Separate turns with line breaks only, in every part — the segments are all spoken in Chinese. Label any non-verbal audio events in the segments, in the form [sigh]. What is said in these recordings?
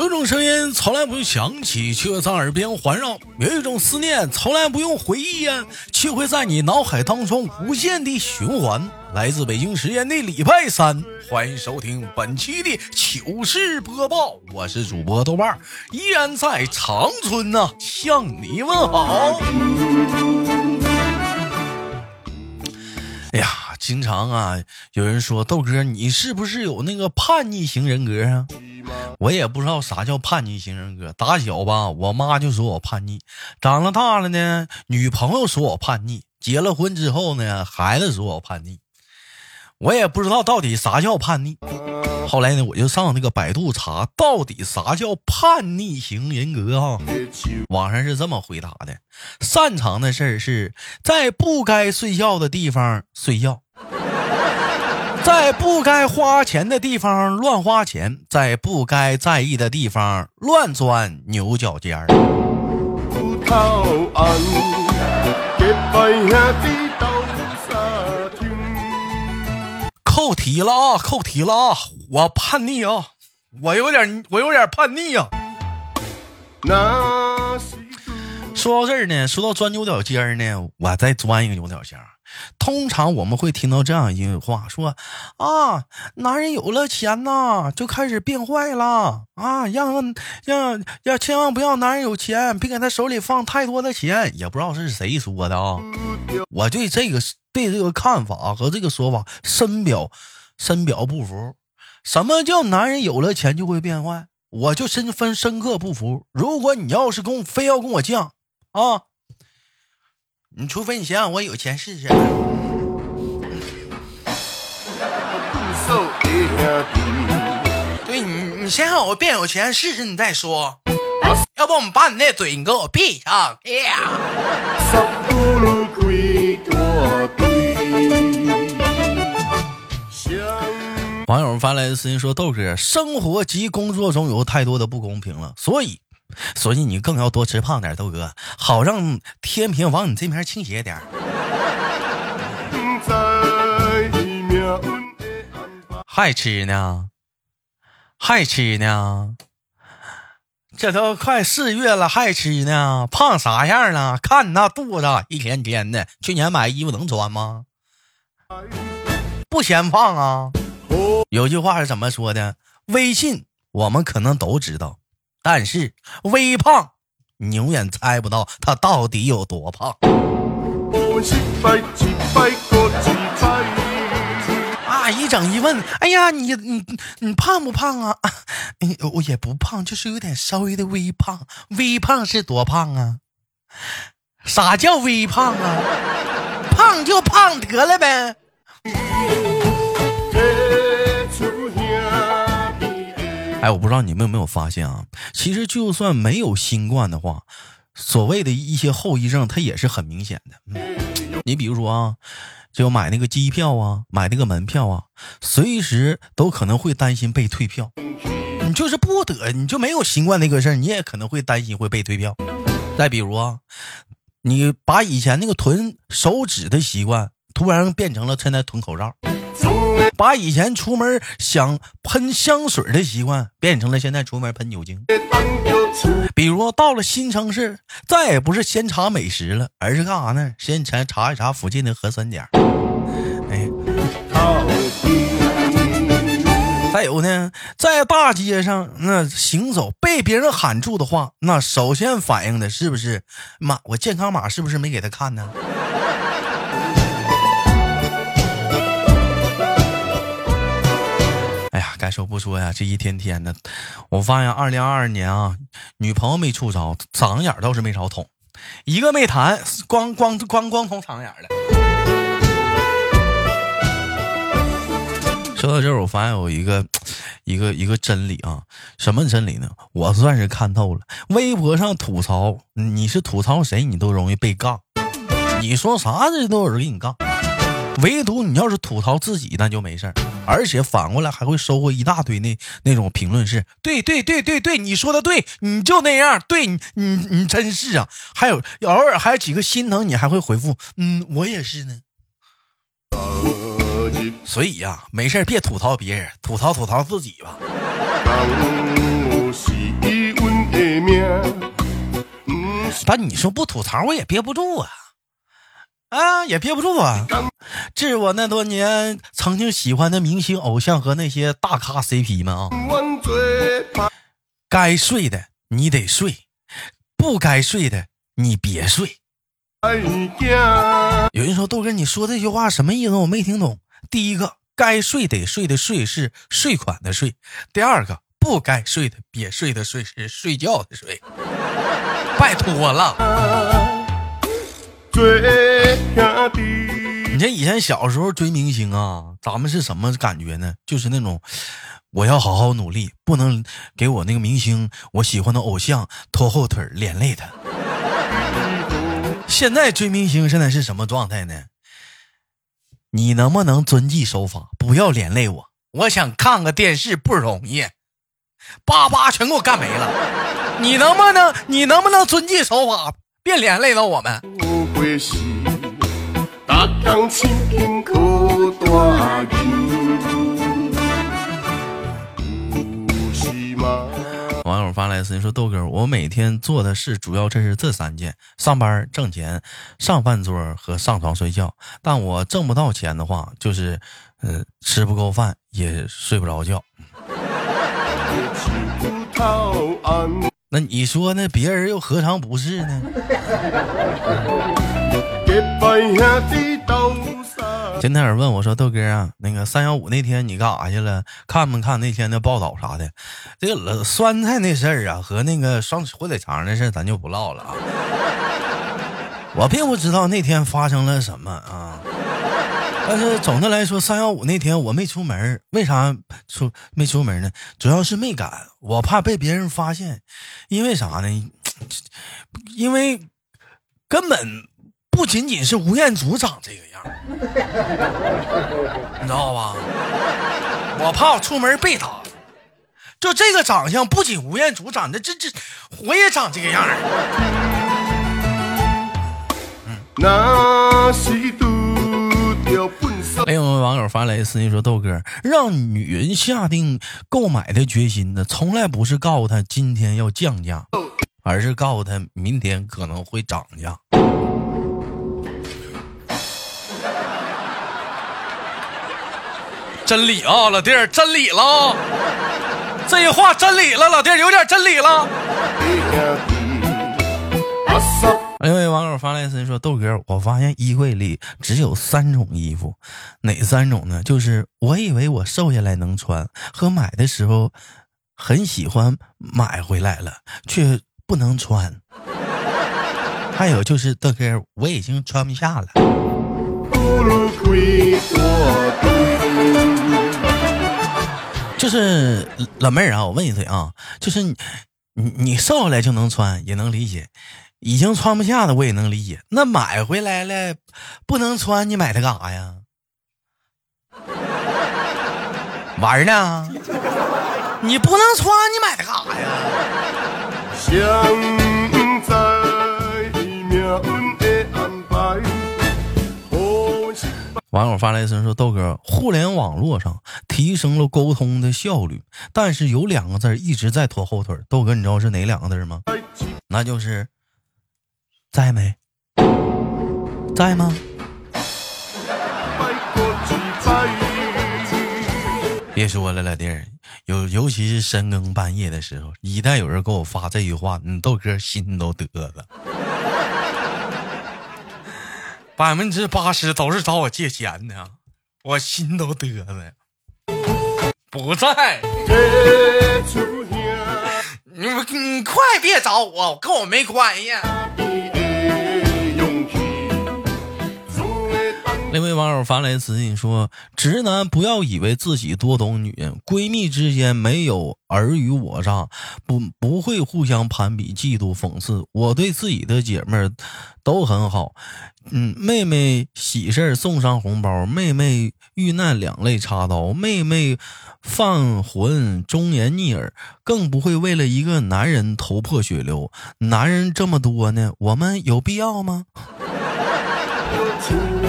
有一种声音从来不用响起，却在耳边环绕；有一种思念从来不用回忆呀，却会在你脑海当中无限的循环。来自北京时间的礼拜三，欢迎收听本期的糗事播报，我是主播豆瓣，依然在长春呢，向你问好。哎呀，经常啊，有人说豆哥，你是不是有那个叛逆型人格啊？我也不知道啥叫叛逆型人格。打小吧，我妈就说我叛逆；长了大了呢，女朋友说我叛逆；结了婚之后呢，孩子说我叛逆。我也不知道到底啥叫叛逆。后来呢，我就上那个百度查，到底啥叫叛逆型人格啊？网上是这么回答的：擅长的事儿是在不该睡觉的地方睡觉。在不该花钱的地方乱花钱，在不该在意的地方乱钻牛角尖儿。扣题了啊！扣题了啊！我叛逆啊！我有点，我有点叛逆啊！说到这儿呢，说到钻牛角尖儿呢，我再钻一个牛角尖儿。通常我们会听到这样一句话，说啊，男人有了钱呐，就开始变坏了啊，让让要千万不要男人有钱，别给他手里放太多的钱。也不知道是谁说的啊，我对这个对这个看法和这个说法深表深表不服。什么叫男人有了钱就会变坏？我就深分深刻不服。如果你要是跟我非要跟我犟啊！你除非你先让我有钱试试。对你，你先让我变有钱试试，你再说。要不我们把你那嘴你给我闭上。网友发来的私信说：“豆哥，生活及工作中有太多的不公平了，所以。”所以你更要多吃胖点，豆哥，好让天平往你这边倾斜点。还吃呢？还吃呢？这都快四月了，还吃呢？胖啥样了？看你那肚子，一天天的。去年买衣服能穿吗？不嫌胖啊？有句话是怎么说的？微信我们可能都知道。但是微胖，你永远猜不到他到底有多胖。啊！一整一问，哎呀，你你你胖不胖啊？[laughs] 我也不胖，就是有点稍微的微胖。微胖是多胖啊？啥叫微胖啊？胖就胖得了呗。哎，我不知道你们有没有发现啊？其实就算没有新冠的话，所谓的一些后遗症，它也是很明显的。嗯，你比如说啊，就买那个机票啊，买那个门票啊，随时都可能会担心被退票。你就是不得，你就没有新冠那个事儿，你也可能会担心会被退票。再比如啊，你把以前那个囤手纸的习惯，突然变成了现在囤口罩。把以前出门想喷香水的习惯变成了现在出门喷酒精。比如到了新城市，再也不是先查美食了，而是干啥呢？先查查一查附近的核酸点。哎，再有呢，在大街上那行走被别人喊住的话，那首先反应的是不是妈？我健康码是不是没给他看呢？该说不说呀，这一天天的，我发现二零二二年啊，女朋友没处着，嗓子眼倒是没少捅，一个没谈，光光光光捅嗓子眼了。说到这儿，我发现有一个一个一个真理啊，什么真理呢？我算是看透了。微博上吐槽，你是吐槽谁，你都容易被杠，你说啥这都有人给你杠。唯独你要是吐槽自己，那就没事儿，而且反过来还会收获一大堆那那种评论，是对对对对对，你说的对，你就那样，对你你你真是啊，还有偶尔还有几个心疼你，还会回复，嗯，我也是呢。所以呀，没事别吐槽别人，吐槽吐槽自己吧。但你说不吐槽，我也憋不住啊，啊，也憋不住啊。致我那多年曾经喜欢的明星偶像和那些大咖 CP 们啊，该睡的你得睡，不该睡的你别睡。有人说豆哥，你说这句话什么意思？我没听懂。第一个，该睡得睡的睡是税款的睡；第二个，不该睡的别睡的睡是睡觉的睡。拜托了。追你这以前小时候追明星啊，咱们是什么感觉呢？就是那种，我要好好努力，不能给我那个明星我喜欢的偶像拖后腿连累他。现在追明星现在是什么状态呢？你能不能遵纪守法，不要连累我？我想看个电视不容易，叭叭全给我干没了。你能不能，你能不能遵纪守法，别连累到我们？网友发来私信说：“豆哥，我每天做的事主要这是这三件：上班挣钱、上饭桌和上床睡觉。但我挣不到钱的话，就是，呃，吃不够饭也睡不着觉。”那你说那别人又何尝不是呢？今天有人问我说：“豆哥啊，那个三幺五那天你干啥去了？看没看那天的报道啥的？这个酸菜那事儿啊，和那个双火腿肠那事儿咱就不唠了啊。我并不知道那天发生了什么啊。”但是总的来说，三幺五那天我没出门，为啥出没出门呢？主要是没敢，我怕被别人发现。因为啥呢？因为根本不仅仅是吴彦祖长这个样，[laughs] 你知道吧？我怕我出门被打。就这个长相，不仅吴彦祖长得这这，我也长这个样嗯。哎，有网友发来私信说：“豆哥，让女人下定购买的决心呢，从来不是告诉她今天要降价，而是告诉她明天可能会涨价。”真理啊，老弟儿，真理了，这话真理了，老弟儿有点真理了。哎位网友发来私信说：“豆哥，我发现衣柜里只有三种衣服，哪三种呢？就是我以为我瘦下来能穿，和买的时候很喜欢买回来了却不能穿。还有就是豆哥，我已经穿不下了。”就是老妹儿啊，我问一嘴啊，就是你你瘦下来就能穿，也能理解。已经穿不下的我也能理解，那买回来了不能穿，你买它干啥呀？[laughs] 玩呢？[laughs] 你不能穿，你买它干啥呀？网友发来一声说：“豆哥，互联网络上提升了沟通的效率，但是有两个字一直在拖后腿。豆哥，你知道是哪两个字吗？那就是。”在没？在吗？别说了，老弟儿，尤尤其是深更半夜的时候，一旦有人给我发这句话，你豆哥心都嘚瑟。百分之八十都是找我借钱的，我心都嘚瑟。不在。你你快别找我，跟我没关系。那位网友发来私信说：“直男不要以为自己多懂女人，闺蜜之间没有尔虞我诈，不不会互相攀比、嫉妒、讽刺。我对自己的姐妹儿都很好，嗯，妹妹喜事儿送上红包，妹妹遇难两肋插刀，妹妹犯浑忠言逆耳，更不会为了一个男人头破血流。男人这么多呢，我们有必要吗？” [laughs]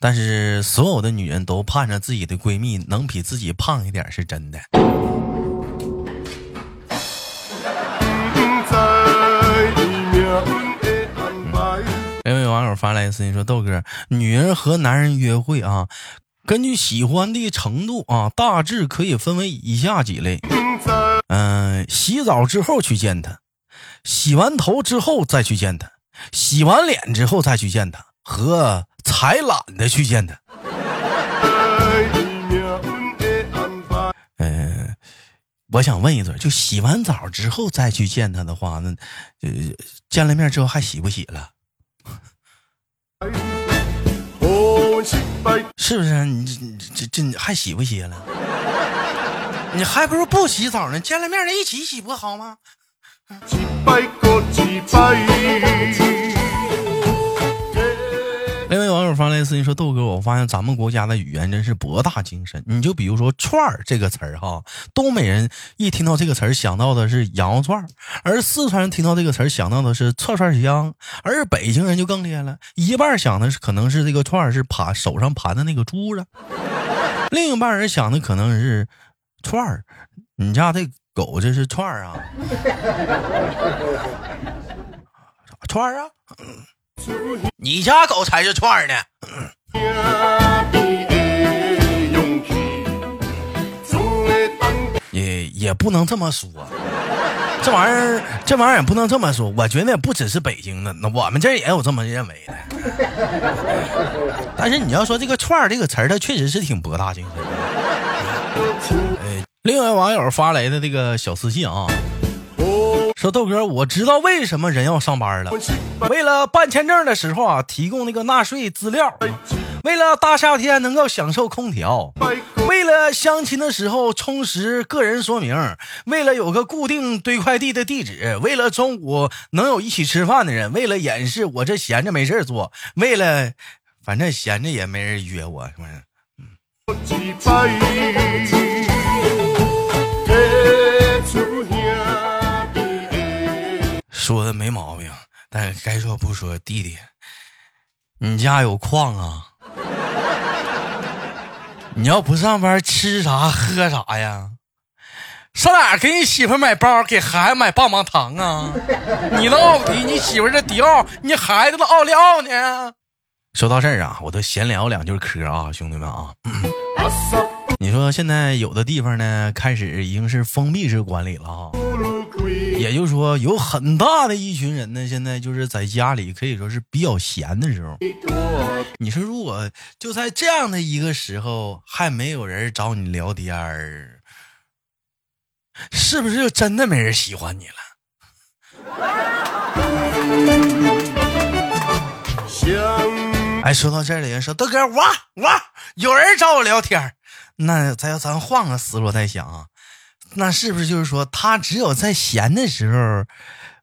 但是所有的女人都盼着自己的闺蜜能比自己胖一点，是真的。因为网友发来私信说：“豆哥，女人和男人约会啊，根据喜欢的程度啊，大致可以分为以下几类。嗯，洗澡之后去见他，洗完头之后再去见他，洗完脸之后再去见他，和才懒得去见他。嗯，我想问一嘴，就洗完澡之后再去见他的话，那呃，见了面之后还洗不洗了？”是不是你这这这还洗不洗了？你还不如不洗澡呢，见了面一起洗不好吗？另外网友发来私信说：“豆哥，我发现咱们国家的语言真是博大精深。你就比如说‘串儿’这个词儿哈，东北人一听到这个词儿想到的是羊肉串儿，而四川人听到这个词儿想到的是串串香，而北京人就更厉害了，一半想的是可能是这个串儿是盘手上盘的那个珠子，另一半人想的可能是串儿。你家这狗这是串儿啊？[laughs] 串儿啊？”你家狗才是串儿呢，也也不能这么说，这玩意儿这玩意儿也不能这么说。我觉得也不只是北京的，那我们这也有这么认为的。但是你要说这个串儿这个词儿，它确实是挺博大精深。的，另外网友发来的这个小私信啊。说豆哥，我知道为什么人要上班了，为了办签证的时候啊，提供那个纳税资料；为了大夏天能够享受空调；为了相亲的时候充实个人说明；为了有个固定堆快递的地址；为了中午能有一起吃饭的人；为了掩饰我这闲着没事做；为了反正闲着也没人约我，是不是？说的没毛病，但该说不说，弟弟，你家有矿啊？[laughs] 你要不上班吃啥喝啥呀？上哪给你媳妇买包，给孩子买棒棒糖啊？你的奥迪，你媳妇的迪奥，你孩子的奥利奥呢？说到这儿啊，我都闲聊两句嗑啊，兄弟们啊。你说现在有的地方呢，开始已经是封闭式管理了啊，也就是说有很大的一群人呢，现在就是在家里可以说是比较闲的时候。你说如果就在这样的一个时候，还没有人找你聊天儿，是不是就真的没人喜欢你了？哎，说到这里，说豆哥，我我，有人找我聊天儿。那咱要咱换个思路再想啊，那是不是就是说他只有在闲的时候，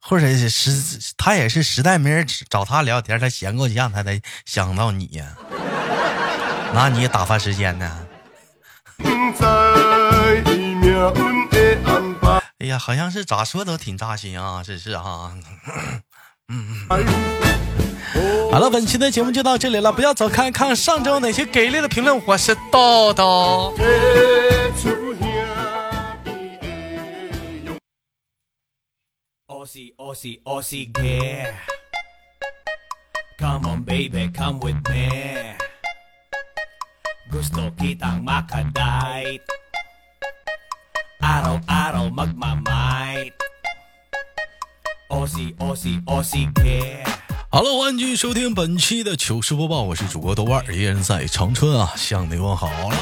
或者是实他也是实在没人找他聊天，他闲够呛，他才想到你呀，拿你打发时间呢？哎呀，好像是咋说都挺扎心啊，这是啊，嗯。好了，本期的节目就到这里了，不要走开，看看上周哪些给力的评论。我是豆豆。好了，欢迎继续收听本期的糗事播报，我是主播豆瓣儿，依然在长春啊，向你问好了。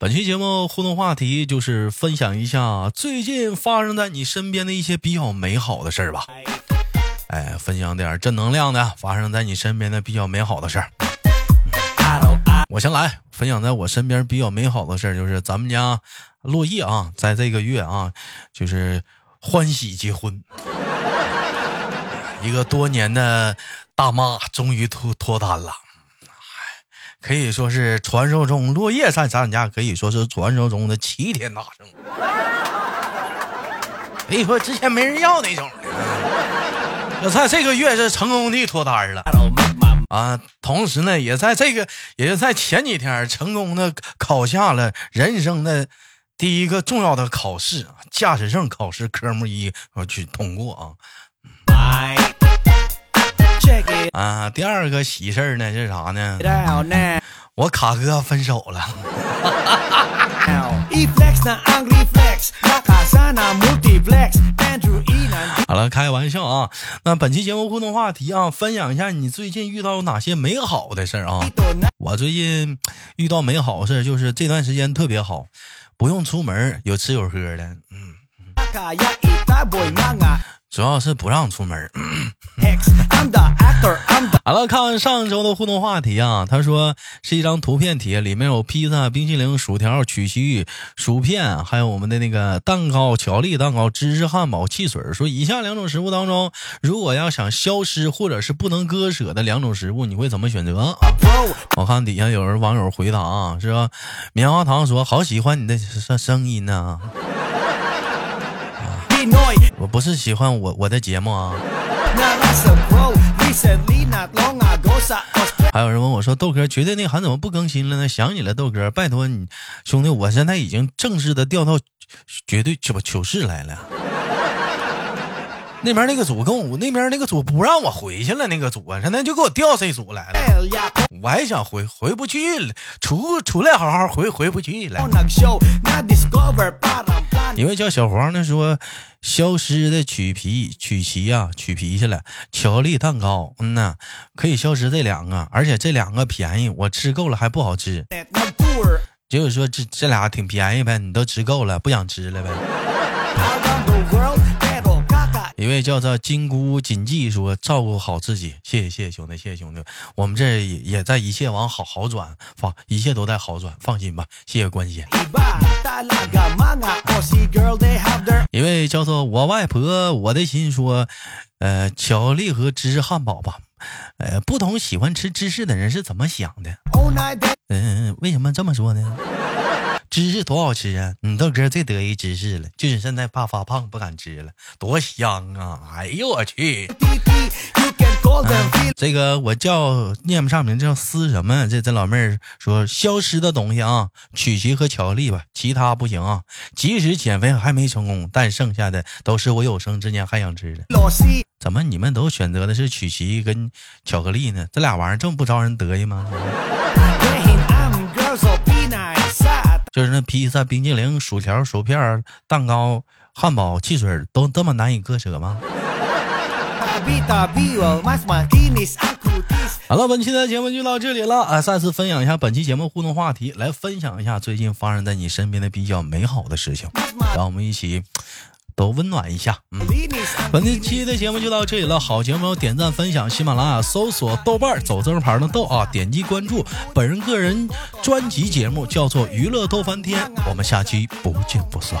本期节目互动话题就是分享一下最近发生在你身边的一些比较美好的事儿吧。哎，分享点正能量的，发生在你身边的比较美好的事儿。我先来分享在我身边比较美好的事儿，就是咱们家落叶啊，在这个月啊，就是欢喜结婚。[laughs] 一个多年的大妈终于脱脱单了，可以说是传说中落叶在咱家可以说是传说中的齐天大圣。可以说之前没人要那种，那在这个月是成功的脱单了。啊，同时呢，也在这个，也就在前几天成功的考下了人生的第一个重要的考试——驾驶证考试科目一，我去通过啊。啊，第二个喜事儿呢是啥呢？我卡哥分手了。好了，开玩笑啊。那本期节目互动话题啊，分享一下你最近遇到哪些美好的事儿啊？我最近遇到美好事儿，就是这段时间特别好，不用出门，有吃有喝的。嗯。主要是不让出门。好了，看上周的互动话题啊，他说是一张图片帖，里面有披萨、冰淇淋、薯条、曲奇、薯片，还有我们的那个蛋糕、巧克力蛋糕、芝士汉堡、汽水。说以下两种食物当中，如果要想消失或者是不能割舍的两种食物，你会怎么选择？我看底下有人网友回答啊，是吧？棉花糖说好喜欢你的声声音呢。我不是喜欢我我的节目啊。[laughs] 还有人问我说：“豆哥，绝对内涵怎么不更新了呢？”想你了，豆哥，拜托你兄弟，我现在已经正式的调到绝对这不糗事来了。[laughs] 那边那个组跟我那边那个组不让我回去了，那个组啊，现在就给我调这组来了。我还想回回不去了，出出来好好回回不去了。一位叫小黄的说：“消失的曲皮曲奇呀，曲皮去了。巧克力蛋糕，嗯呐，可以消失这两个，而且这两个便宜，我吃够了还不好吃。就是说这这俩挺便宜呗，你都吃够了，不想吃了呗。”一位叫做金箍锦记说：“照顾好自己，谢谢谢谢兄弟，谢谢兄弟，我们这也也在一切往好好转，放一切都在好转，放心吧，谢谢关心。”一位叫做我外婆我的心说：“呃，巧克力和芝士汉堡吧，呃，不同喜欢吃芝士的人是怎么想的？嗯，为什么这么说呢？”芝士多好吃啊！你豆哥最得意芝士了，就是现在怕发胖不敢吃了，多香啊！哎呦我去！这个我叫念不上名，叫思什么？这这老妹儿说消失的东西啊，曲奇和巧克力吧，其他不行啊。即使减肥还没成功，但剩下的都是我有生之年还想吃的。怎么你们都选择的是曲奇跟巧克力呢？这俩玩意儿这么不招人得意吗？就是那披萨、冰激凌、薯条、薯片、蛋糕、汉堡、汽水都这么难以割舍吗？好了，本期的节目就到这里了啊！再次分享一下本期节目互动话题，来分享一下最近发生在你身边的比较美好的事情，让我们一起。都温暖一下，嗯，本期的节目就到这里了。好节目点赞分享，喜马拉雅搜索豆瓣走字牌的豆啊，点击关注。本人个人专辑节目叫做娱乐逗翻天，我们下期不见不散。